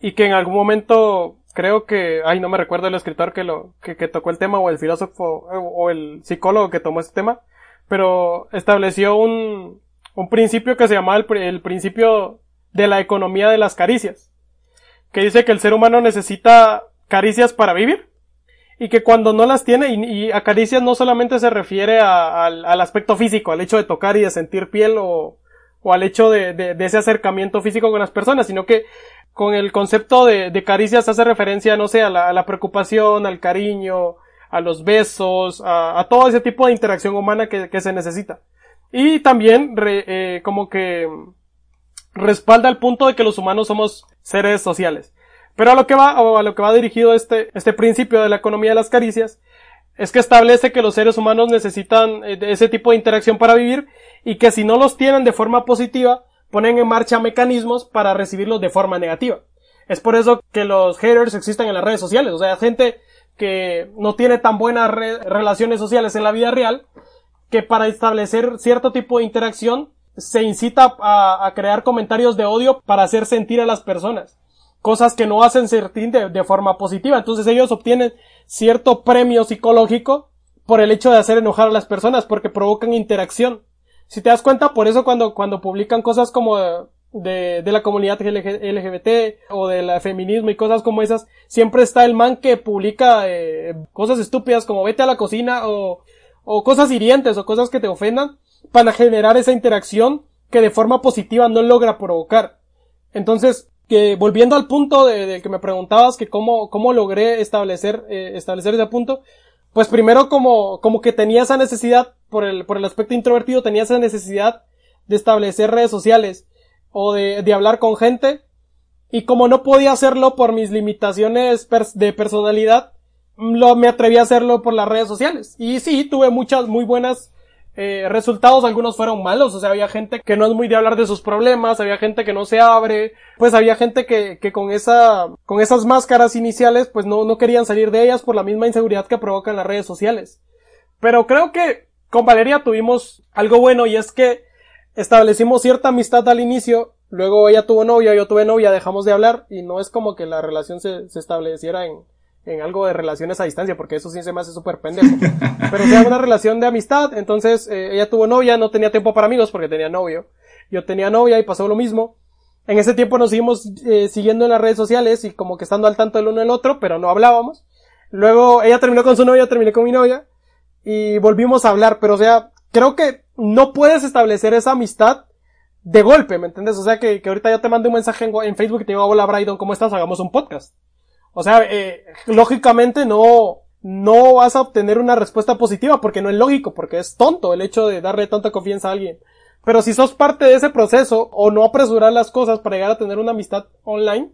B: y que en algún momento creo que, ay, no me recuerdo el escritor que lo, que, tocó el tema o el filósofo o el psicólogo que tomó este tema, pero estableció un, un principio que se llamaba el, el principio de la economía de las caricias, que dice que el ser humano necesita caricias para vivir y que cuando no las tiene, y, a caricias no solamente se refiere al, aspecto físico, al hecho de tocar y de sentir piel o, o al hecho de, de, ese acercamiento físico con las personas, sino que con el concepto de, de caricias hace referencia, no sé, a la, a la, preocupación, al cariño, a los besos, a, a todo ese tipo de interacción humana que, que se necesita. Y también eh, como que respalda el punto de que los humanos somos seres sociales. Pero a lo que va, o a lo que va dirigido este, este principio de la economía de las caricias, es que establece que los seres humanos necesitan eh, ese tipo de interacción para vivir y que si no los tienen de forma positiva, ponen en marcha mecanismos para recibirlos de forma negativa. Es por eso que los haters existen en las redes sociales, o sea, gente que no tiene tan buenas relaciones sociales en la vida real, que para establecer cierto tipo de interacción se incita a, crear comentarios de odio para hacer sentir a las personas. Cosas que no hacen sentir de, forma positiva. Entonces ellos obtienen cierto premio psicológico por el hecho de hacer enojar a las personas porque provocan interacción. Si te das cuenta, por eso cuando, cuando publican cosas como de, de la comunidad LGBT o del feminismo y cosas como esas, siempre está el man que publica eh, cosas estúpidas como vete a la cocina o, o cosas hirientes o cosas que te ofendan para generar esa interacción que de forma positiva no logra provocar. Entonces, que volviendo al punto de, que me preguntabas que cómo, cómo logré establecer, eh, establecer ese punto, pues primero como, como que tenía esa necesidad, por el, por el aspecto introvertido, tenía esa necesidad de establecer redes sociales o de, de hablar con gente, y como no podía hacerlo por mis limitaciones de personalidad, lo, me atreví a hacerlo por las redes sociales. Y sí, tuve muchas muy buenas eh, resultados algunos fueron malos, o sea, había gente que no es muy de hablar de sus problemas, había gente que no se abre, pues había gente que, que con esa, con esas máscaras iniciales, pues no, no querían salir de ellas por la misma inseguridad que provocan las redes sociales. Pero creo que con Valeria tuvimos algo bueno y es que establecimos cierta amistad al inicio, luego ella tuvo novia, yo tuve novia, dejamos de hablar y no es como que la relación se, se estableciera en, en algo de relaciones a distancia, porque eso sí se me hace súper pendejo. Pero sea una relación de amistad, entonces eh, ella tuvo novia, no tenía tiempo para amigos porque tenía novio. Yo tenía novia y pasó lo mismo. En ese tiempo nos seguimos eh, siguiendo en las redes sociales y como que estando al tanto del uno del otro, pero no hablábamos. Luego ella terminó con su novia, terminé con mi novia y volvimos a hablar, pero o sea, creo que no puedes establecer esa amistad de golpe, ¿me entiendes? O sea, que, que ahorita yo te mando un mensaje en, en Facebook y te digo, hola Brydon, ¿cómo estás? Hagamos un podcast. O sea, eh, lógicamente no, no vas a obtener una respuesta positiva porque no es lógico, porque es tonto el hecho de darle tanta confianza a alguien. Pero si sos parte de ese proceso o no apresurar las cosas para llegar a tener una amistad online,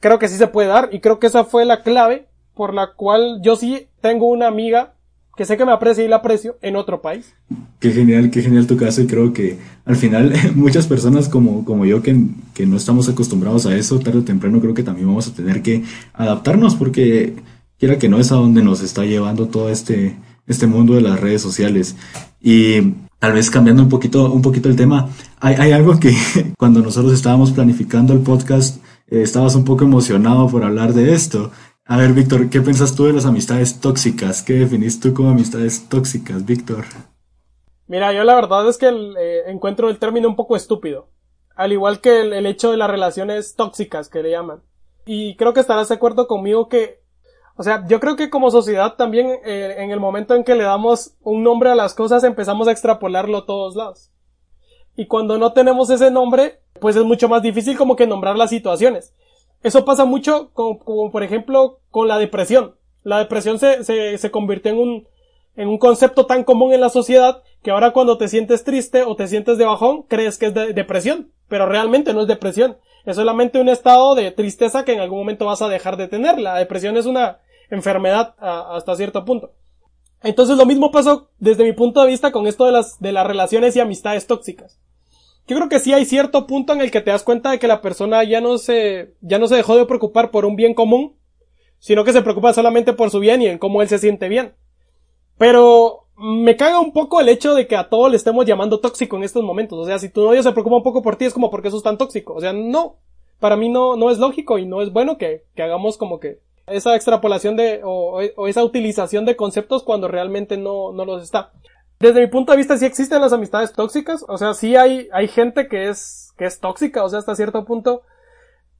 B: creo que sí se puede dar y creo que esa fue la clave por la cual yo sí tengo una amiga que sé que me aprecia y la aprecio en otro país.
A: Qué genial, qué genial tu caso y creo que al final muchas personas como, como yo que, que no estamos acostumbrados a eso, tarde o temprano creo que también vamos a tener que adaptarnos porque quiera que no es a donde nos está llevando todo este, este mundo de las redes sociales. Y tal vez cambiando un poquito, un poquito el tema, hay, hay algo que cuando nosotros estábamos planificando el podcast, eh, estabas un poco emocionado por hablar de esto. A ver, Víctor, ¿qué piensas tú de las amistades tóxicas? ¿Qué definís tú como amistades tóxicas, Víctor?
B: Mira, yo la verdad es que eh, encuentro el término un poco estúpido. Al igual que el, hecho de las relaciones tóxicas que le llaman. Y creo que estarás de acuerdo conmigo que, o sea, yo creo que como sociedad también eh, en el momento en que le damos un nombre a las cosas empezamos a extrapolarlo a todos lados. Y cuando no tenemos ese nombre, pues es mucho más difícil como que nombrar las situaciones. Eso pasa mucho como, por ejemplo con la depresión. La depresión se, se, se convirtió en un, en un concepto tan común en la sociedad que ahora cuando te sientes triste o te sientes de bajón crees que es de depresión, pero realmente no es depresión. Es solamente un estado de tristeza que en algún momento vas a dejar de tener. La depresión es una enfermedad hasta cierto punto. Entonces lo mismo pasó desde mi punto de vista con esto de las, de las relaciones y amistades tóxicas yo creo que sí hay cierto punto en el que te das cuenta de que la persona ya no se, ya no se dejó de preocupar por un bien común, sino que se preocupa solamente por su bien y en cómo él se siente bien. Pero me caga un poco el hecho de que a todos le estemos llamando tóxico en estos momentos. O sea, si tu novio se preocupa un poco por ti es como porque eso es tan tóxico. O sea, no. Para mí no, no es lógico y no es bueno que, que hagamos como que esa extrapolación de, o, o, esa utilización de conceptos cuando realmente no, no los está desde mi punto de vista sí existen las amistades tóxicas, o sea, sí hay, hay gente que es, que es tóxica, o sea, hasta cierto punto,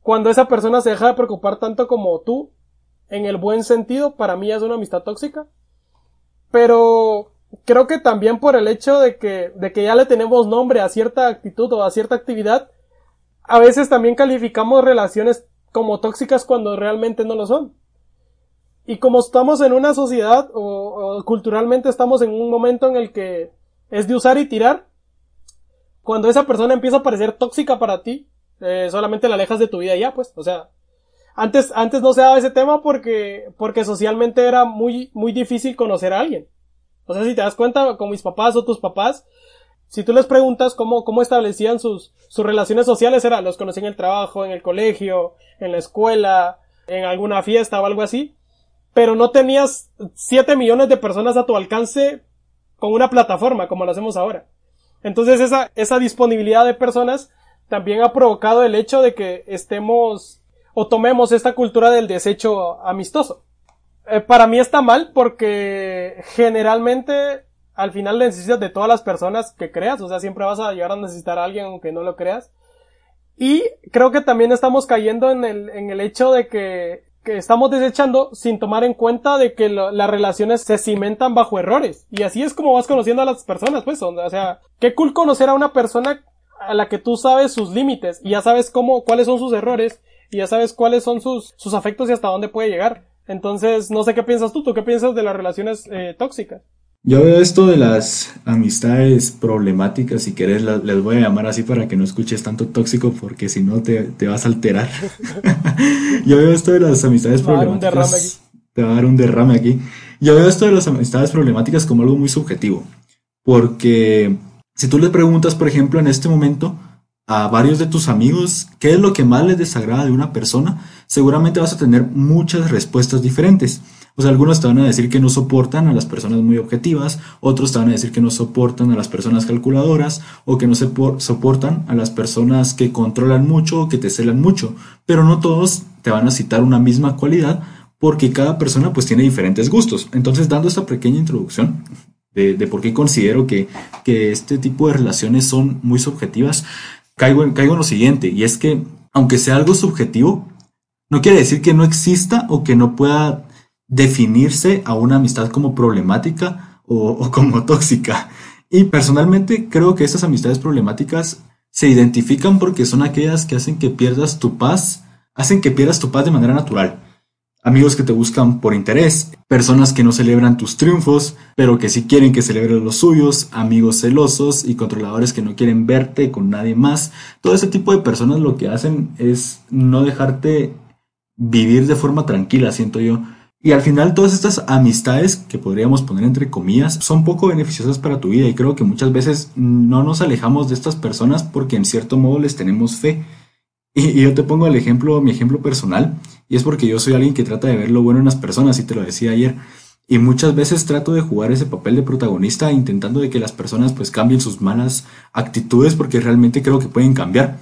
B: cuando esa persona se deja de preocupar tanto como tú, en el buen sentido, para mí es una amistad tóxica. Pero creo que también por el hecho de que, de que ya le tenemos nombre a cierta actitud o a cierta actividad, a veces también calificamos relaciones como tóxicas cuando realmente no lo son. Y como estamos en una sociedad o, culturalmente estamos en un momento en el que es de usar y tirar, cuando esa persona empieza a parecer tóxica para ti, eh, solamente la alejas de tu vida ya, pues, o sea, antes, antes no se daba ese tema porque, porque socialmente era muy, muy difícil conocer a alguien. O sea, si te das cuenta con mis papás o tus papás, si tú les preguntas cómo, cómo establecían sus, sus relaciones sociales, era, los conocí en el trabajo, en el colegio, en la escuela, en alguna fiesta o algo así pero no tenías 7 millones de personas a tu alcance con una plataforma como lo hacemos ahora. Entonces esa, esa disponibilidad de personas también ha provocado el hecho de que estemos o tomemos esta cultura del desecho amistoso. Eh, para mí está mal porque generalmente al final necesitas de todas las personas que creas, o sea, siempre vas a llegar a necesitar a alguien aunque no lo creas. Y creo que también estamos cayendo en el, en el hecho de que que estamos desechando sin tomar en cuenta de que las relaciones se cimentan bajo errores. Y así es como vas conociendo a las personas, pues. O sea, qué cool conocer a una persona a la que tú sabes sus límites y ya sabes cómo, cuáles son sus errores y ya sabes cuáles son sus, sus afectos y hasta dónde puede llegar. Entonces, no sé qué piensas tú, tú qué piensas de las relaciones eh, tóxicas.
A: Yo veo esto de las amistades problemáticas, si querés, les voy a llamar así para que no escuches tanto tóxico, porque si no te, vas a alterar. Yo veo esto de las amistades problemáticas. Te va a dar un derrame aquí. Yo veo esto de las amistades problemáticas como algo muy subjetivo. Porque si tú le preguntas, por ejemplo, en este momento a varios de tus amigos qué es lo que más les desagrada de una persona, seguramente vas a tener muchas respuestas diferentes. Sea, algunos te van a decir que no soportan a las personas muy objetivas, otros te van a decir que no soportan a las personas calculadoras o que no se soportan a las personas que controlan mucho o que te celan mucho, pero no todos te van a citar una misma cualidad porque cada persona pues tiene diferentes gustos. Entonces, dando esta pequeña introducción de, por qué considero que, que este tipo de relaciones son muy subjetivas, caigo en, caigo en lo siguiente, y es que aunque sea algo subjetivo, no quiere decir que no exista o que no pueda definirse a una amistad como problemática o, como tóxica. Y personalmente creo que esas amistades problemáticas se identifican porque son aquellas que hacen que pierdas tu paz, hacen que pierdas tu paz de manera natural. Amigos que te buscan por interés, personas que no celebran tus triunfos, pero que sí quieren que celebres los suyos, amigos celosos y controladores que no quieren verte con nadie más. Todo ese tipo de personas lo que hacen es no dejarte vivir de forma tranquila, siento yo. Y al final todas estas amistades que podríamos poner entre comillas son poco beneficiosas para tu vida y creo que muchas veces no nos alejamos de estas personas porque en cierto modo les tenemos fe. Y, yo te pongo el ejemplo, mi ejemplo personal, y es porque yo soy alguien que trata de ver lo bueno en las personas, y te lo decía ayer. Y muchas veces trato de jugar ese papel de protagonista intentando de que las personas pues cambien sus malas actitudes porque realmente creo que pueden cambiar.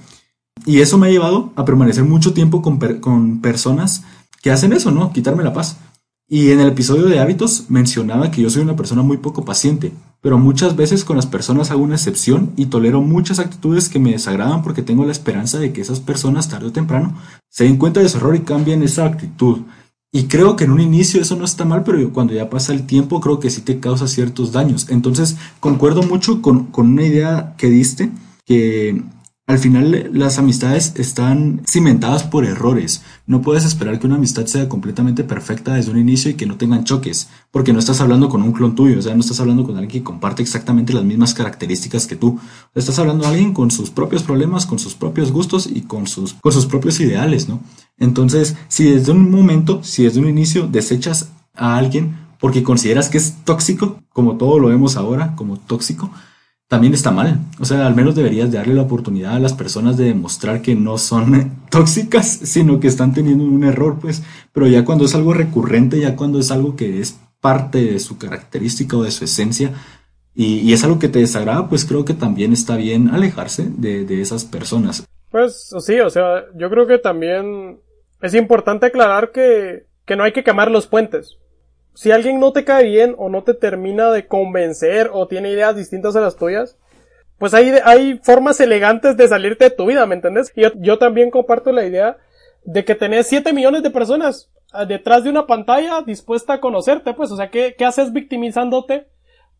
A: Y eso me ha llevado a permanecer mucho tiempo con, con personas que hacen eso, ¿no? Quitarme la paz. Y en el episodio de hábitos mencionaba que yo soy una persona muy poco paciente, pero muchas veces con las personas hago una excepción y tolero muchas actitudes que me desagradan porque tengo la esperanza de que esas personas tarde o temprano se den cuenta de su error y cambien esa actitud. Y creo que en un inicio eso no está mal, pero cuando ya pasa el tiempo creo que sí te causa ciertos daños. Entonces concuerdo mucho con, con una idea que diste, que al final las amistades están cimentadas por errores. No puedes esperar que una amistad sea completamente perfecta desde un inicio y que no tengan choques, porque no estás hablando con un clon tuyo, o sea, no estás hablando con alguien que comparte exactamente las mismas características que tú. Estás hablando de alguien con sus propios problemas, con sus propios gustos y con sus, con sus propios ideales, ¿no? Entonces, si desde un momento, si desde un inicio desechas a alguien porque consideras que es tóxico, como todo lo vemos ahora, como tóxico, también está mal. O sea, al menos deberías darle la oportunidad a las personas de demostrar que no son tóxicas, sino que están teniendo un error, pues. Pero ya cuando es algo recurrente, ya cuando es algo que es parte de su característica o de su esencia, y, es algo que te desagrada, pues creo que también está bien alejarse de, de esas personas.
B: Pues sí, o sea, yo creo que también es importante aclarar que, que no hay que quemar los puentes si alguien no te cae bien o no te termina de convencer o tiene ideas distintas a las tuyas, pues hay, hay formas elegantes de salirte de tu vida, ¿me entiendes? Yo, yo también comparto la idea de que tenés 7 millones de personas ah, detrás de una pantalla dispuesta a conocerte, pues, o sea, ¿qué, qué haces victimizándote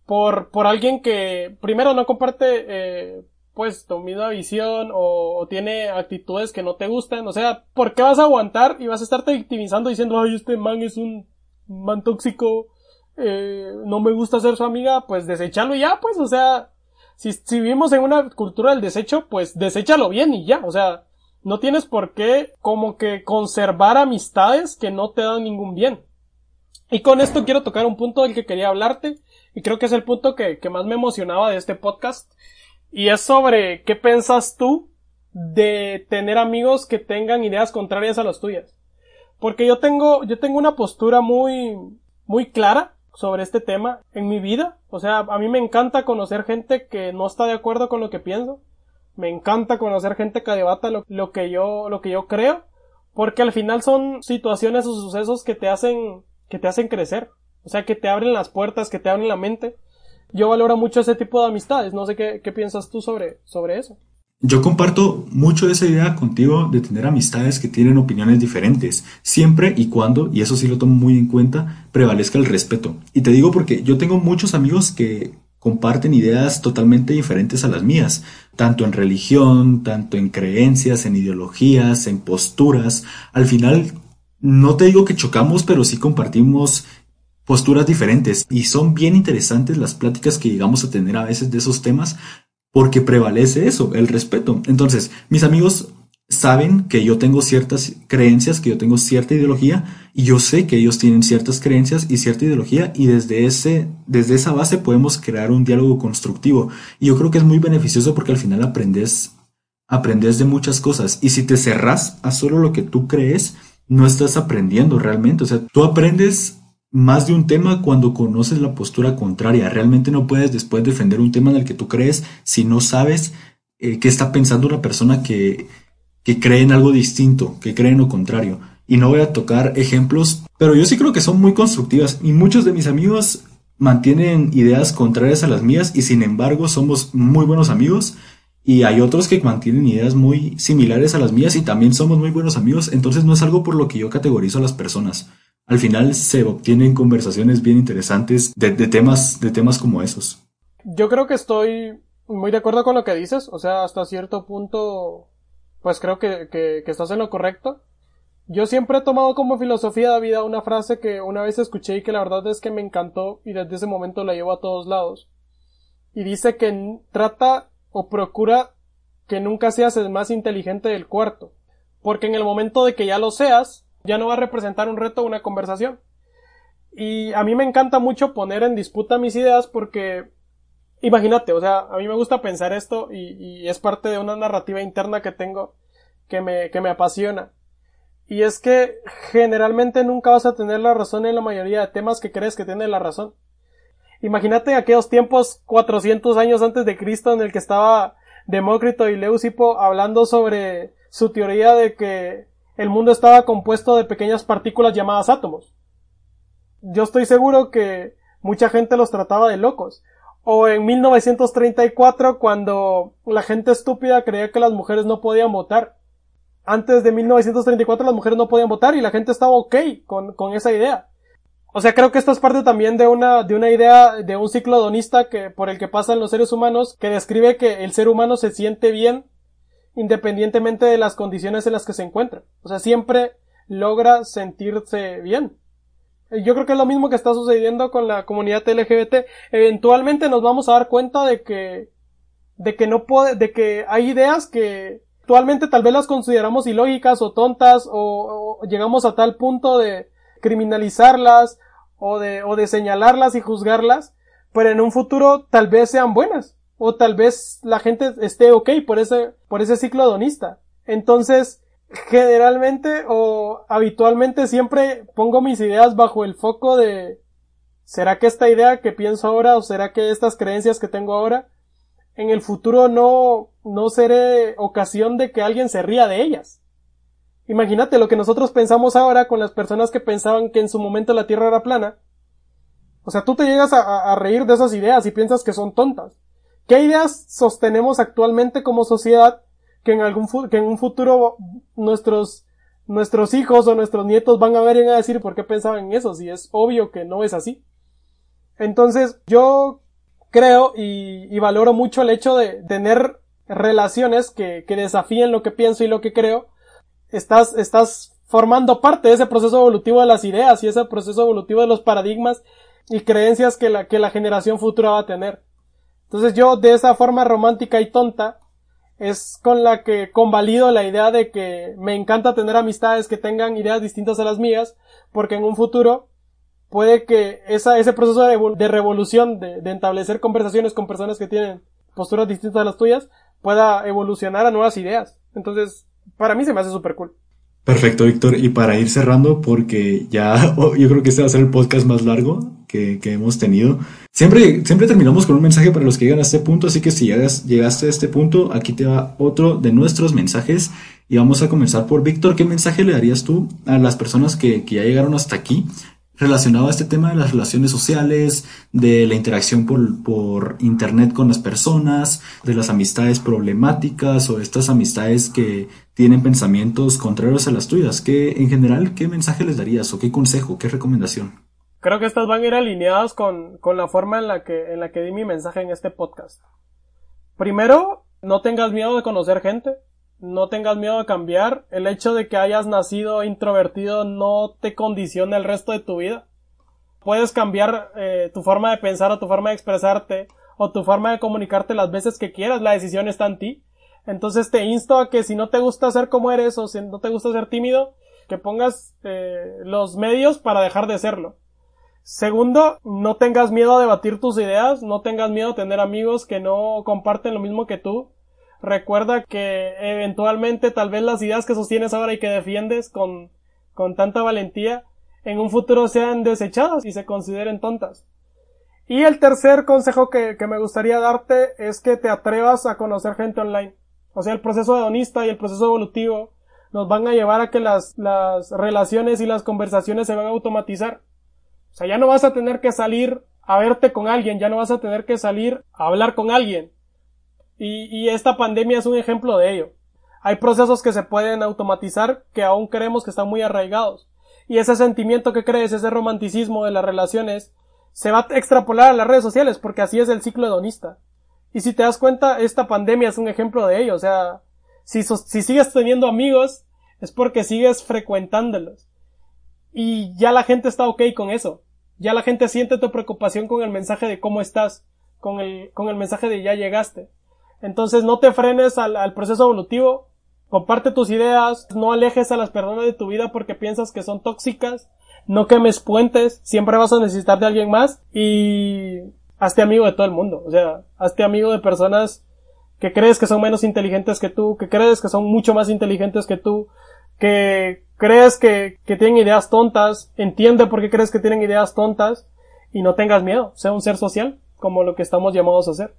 B: por, por alguien que primero no comparte, eh, pues, tu misma visión o, o, tiene actitudes que no te gustan? O sea, ¿por qué vas a aguantar y vas a estarte victimizando diciendo, ay, este man es un man tóxico, eh, no me gusta ser su amiga, pues desecharlo ya, pues, o sea, si, si vivimos en una cultura del desecho, pues deséchalo bien y ya, o sea, no tienes por qué como que conservar amistades que no te dan ningún bien. Y con esto quiero tocar un punto del que quería hablarte, y creo que es el punto que, que más me emocionaba de este podcast, y es sobre qué piensas tú de tener amigos que tengan ideas contrarias a las tuyas. Porque yo tengo, yo tengo una postura muy, muy clara sobre este tema en mi vida. O sea, a mí me encanta conocer gente que no está de acuerdo con lo que pienso. Me encanta conocer gente que debata lo, lo que yo, lo que yo creo. Porque al final son situaciones o sucesos que te hacen, que te hacen crecer. O sea, que te abren las puertas, que te abren la mente. Yo valoro mucho ese tipo de amistades. No sé qué, qué piensas tú sobre, sobre eso.
A: Yo comparto mucho esa idea contigo de tener amistades que tienen opiniones diferentes, siempre y cuando, y eso sí lo tomo muy en cuenta, prevalezca el respeto. Y te digo porque yo tengo muchos amigos que comparten ideas totalmente diferentes a las mías, tanto en religión, tanto en creencias, en ideologías, en posturas. Al final, no te digo que chocamos, pero sí compartimos posturas diferentes y son bien interesantes las pláticas que llegamos a tener a veces de esos temas porque prevalece eso, el respeto. Entonces, mis amigos saben que yo tengo ciertas creencias, que yo tengo cierta ideología y yo sé que ellos tienen ciertas creencias y cierta ideología y desde ese desde esa base podemos crear un diálogo constructivo. Y yo creo que es muy beneficioso porque al final aprendes aprendes de muchas cosas. Y si te cerras a solo lo que tú crees no estás aprendiendo realmente, o sea, tú aprendes más de un tema cuando conoces la postura contraria. Realmente no puedes después defender un tema en el que tú crees si no sabes eh, qué está pensando una persona que, que cree en algo distinto, que cree en lo contrario. Y no voy a tocar ejemplos, pero yo sí creo que son muy constructivas y muchos de mis amigos mantienen ideas contrarias a las mías y sin embargo somos muy buenos amigos y hay otros que mantienen ideas muy similares a las mías y también somos muy buenos amigos, entonces no es algo por lo que yo categorizo a las personas al final se obtienen conversaciones bien interesantes de, temas, de temas como esos.
B: Yo creo que estoy muy de acuerdo con lo que dices, o sea, hasta cierto punto, pues creo que, que, estás en lo correcto. Yo siempre he tomado como filosofía de vida una frase que una vez escuché y que la verdad es que me encantó y desde ese momento la llevo a todos lados. Y dice que trata o procura que nunca seas el más inteligente del cuarto. Porque en el momento de que ya lo seas, ya no va a representar un reto o una conversación. Y a mí me encanta mucho poner en disputa mis ideas porque, imagínate, o sea, a mí me gusta pensar esto y, es parte de una narrativa interna que tengo que me, que me apasiona. Y es que generalmente nunca vas a tener la razón en la mayoría de temas que crees que tiene la razón. Imagínate aquellos tiempos 400 años antes de Cristo en el que estaba Demócrito y Leucipo hablando sobre su teoría de que el mundo estaba compuesto de pequeñas partículas llamadas átomos. Yo estoy seguro que mucha gente los trataba de locos. O en 1934 cuando la gente estúpida creía que las mujeres no podían votar. Antes de 1934 las mujeres no podían votar y la gente estaba ok con, con esa idea. O sea, creo que esto es parte también de una, de una idea, de un ciclo donista que, por el que pasan los seres humanos, que describe que el ser humano se siente bien independientemente de las condiciones en las que se encuentra. O sea, siempre logra sentirse bien. Yo creo que es lo mismo que está sucediendo con la comunidad LGBT. Eventualmente nos vamos a dar cuenta de que, de que no puede, de que hay ideas que actualmente tal vez las consideramos ilógicas o tontas o, o llegamos a tal punto de criminalizarlas o de, o de señalarlas y juzgarlas, pero en un futuro tal vez sean buenas o tal vez la gente esté ok por ese, por ese ciclo donista. Entonces, generalmente o habitualmente siempre pongo mis ideas bajo el foco de ¿será que esta idea que pienso ahora o será que estas creencias que tengo ahora en el futuro no, no seré ocasión de que alguien se ría de ellas? Imagínate lo que nosotros pensamos ahora con las personas que pensaban que en su momento la Tierra era plana. O sea, tú te llegas a reír de esas ideas y piensas que son tontas. ¿Qué ideas sostenemos actualmente como sociedad que en algún que en un futuro nuestros nuestros hijos o nuestros nietos van a ver y van a decir por qué pensaban en eso si es obvio que no es así? Entonces yo creo y, y valoro mucho el hecho de tener relaciones que, que desafíen lo que pienso y lo que creo. Estás, estás formando parte de ese proceso evolutivo de las ideas y ese proceso evolutivo de los paradigmas y creencias que la, que la generación futura va a tener. Entonces yo de esa forma romántica y tonta es con la que convalido la idea de que me encanta tener amistades que tengan ideas distintas a las mías, porque en un futuro puede que esa, ese proceso de, revolución, de, de, establecer conversaciones con personas que tienen posturas distintas a las tuyas, pueda evolucionar a nuevas ideas. Entonces, para mí se me hace súper cool.
A: Perfecto, Víctor. Y para ir cerrando, porque ya yo creo que este va a ser el podcast más largo que, que, hemos tenido. Siempre, siempre terminamos con un mensaje para los que llegan a este punto, así que si llegas, llegaste a este punto, aquí te va otro de nuestros mensajes. Y vamos a comenzar por Víctor. ¿Qué mensaje le darías tú a las personas que, ya llegaron hasta aquí relacionado a este tema de las relaciones sociales, de la interacción por, por, internet con las personas, de las amistades problemáticas o estas amistades que tienen pensamientos contrarios a las tuyas. ¿Qué, en general, qué mensaje les darías o qué consejo, qué recomendación?
B: Creo que estas van a ir alineadas con, con la forma en la, que, en la que di mi mensaje en este podcast. Primero, no tengas miedo de conocer gente no tengas miedo a cambiar. El hecho de que hayas nacido introvertido no te condiciona el resto de tu vida. Puedes cambiar eh, tu forma de pensar o tu forma de expresarte o tu forma de comunicarte las veces que quieras. La decisión está en ti. Entonces te insto a que si no te gusta ser como eres o si no te gusta ser tímido, que pongas eh, los medios para dejar de serlo. Segundo, no tengas miedo a debatir tus ideas, no tengas miedo a tener amigos que no comparten lo mismo que tú. Recuerda que eventualmente tal vez las ideas que sostienes ahora y que defiendes con, con tanta valentía en un futuro sean desechadas y se consideren tontas. Y el tercer consejo que, que me gustaría darte es que te atrevas a conocer gente online. O sea, el proceso hedonista y el proceso evolutivo nos van a llevar a que las, las relaciones y las conversaciones se van a automatizar. O sea, ya no vas a tener que salir a verte con alguien, ya no vas a tener que salir a hablar con alguien. Y, esta pandemia es un ejemplo de ello. Hay procesos que se pueden automatizar que aún creemos que están muy arraigados. Y ese sentimiento que crees, ese romanticismo de las relaciones, se va a extrapolar a las redes sociales, porque así es el ciclo hedonista. Y si te das cuenta, esta pandemia es un ejemplo de ello. O sea, si sigues teniendo amigos, es porque sigues frecuentándolos. Y ya la gente está ok con eso. Ya la gente siente tu preocupación con el mensaje de cómo estás, con el, con el mensaje de ya llegaste. Entonces no te frenes al, al proceso evolutivo, comparte tus ideas, no alejes a las personas de tu vida porque piensas que son tóxicas, no quemes puentes, siempre vas a necesitar de alguien más y hazte amigo de todo el mundo. O sea, hazte amigo de personas que crees que son menos inteligentes que tú, que crees que son mucho más inteligentes que tú, que crees que, que tienen ideas tontas, entiende por qué crees que tienen ideas tontas y no tengas miedo, sea un ser social, como lo que estamos llamados a hacer.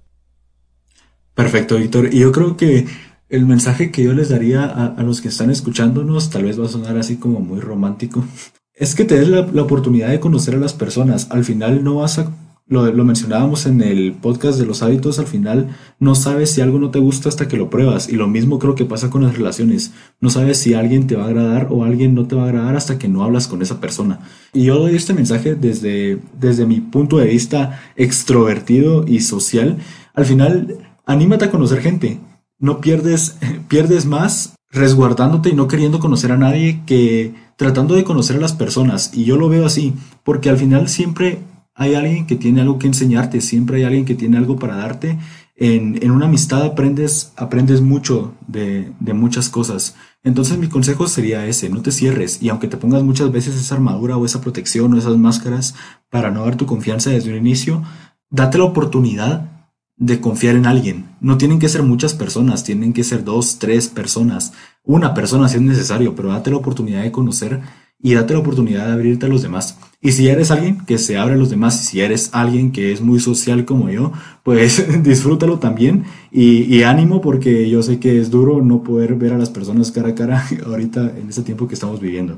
A: Perfecto, Víctor. Y yo creo que el mensaje que yo les daría a, los que están escuchándonos, tal vez va a sonar así como muy romántico, es que te des la, la oportunidad de conocer a las personas. Al final no vas a lo, lo, mencionábamos en el podcast de los hábitos, al final no sabes si algo no te gusta hasta que lo pruebas. Y lo mismo creo que pasa con las relaciones. No sabes si alguien te va a agradar o alguien no te va a agradar hasta que no hablas con esa persona. Y yo doy este mensaje desde, desde mi punto de vista extrovertido y social. Al final, anímate a conocer gente. No pierdes, pierdes más resguardándote y no queriendo conocer a nadie que tratando de conocer a las personas. Y yo lo veo así, porque al final siempre hay alguien que tiene algo que enseñarte, siempre hay alguien que tiene algo para darte. En, en una amistad aprendes, aprendes mucho de, de, muchas cosas. Entonces mi consejo sería ese, no te cierres y aunque te pongas muchas veces esa armadura o esa protección o esas máscaras para no dar tu confianza desde un inicio, date la oportunidad de confiar en alguien. No tienen que ser muchas personas, tienen que ser dos, tres personas, una persona si es necesario, pero date la oportunidad de conocer y date la oportunidad de abrirte a los demás. Y si eres alguien que se abre a los demás, si eres alguien que es muy social como yo, pues disfrútalo también y, y, ánimo porque yo sé que es duro no poder ver a las personas cara a cara ahorita en este tiempo que estamos viviendo.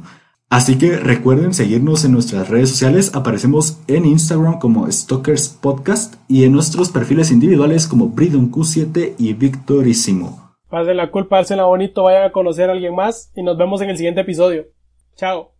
A: Así que recuerden seguirnos en nuestras redes sociales, aparecemos en Instagram como Stalkers Podcast y en nuestros perfiles individuales como Bridon Q7 y Victorísimo.
B: Pasen la culpa, la bonito, vayan a conocer a alguien más y nos vemos en el siguiente episodio. Chao.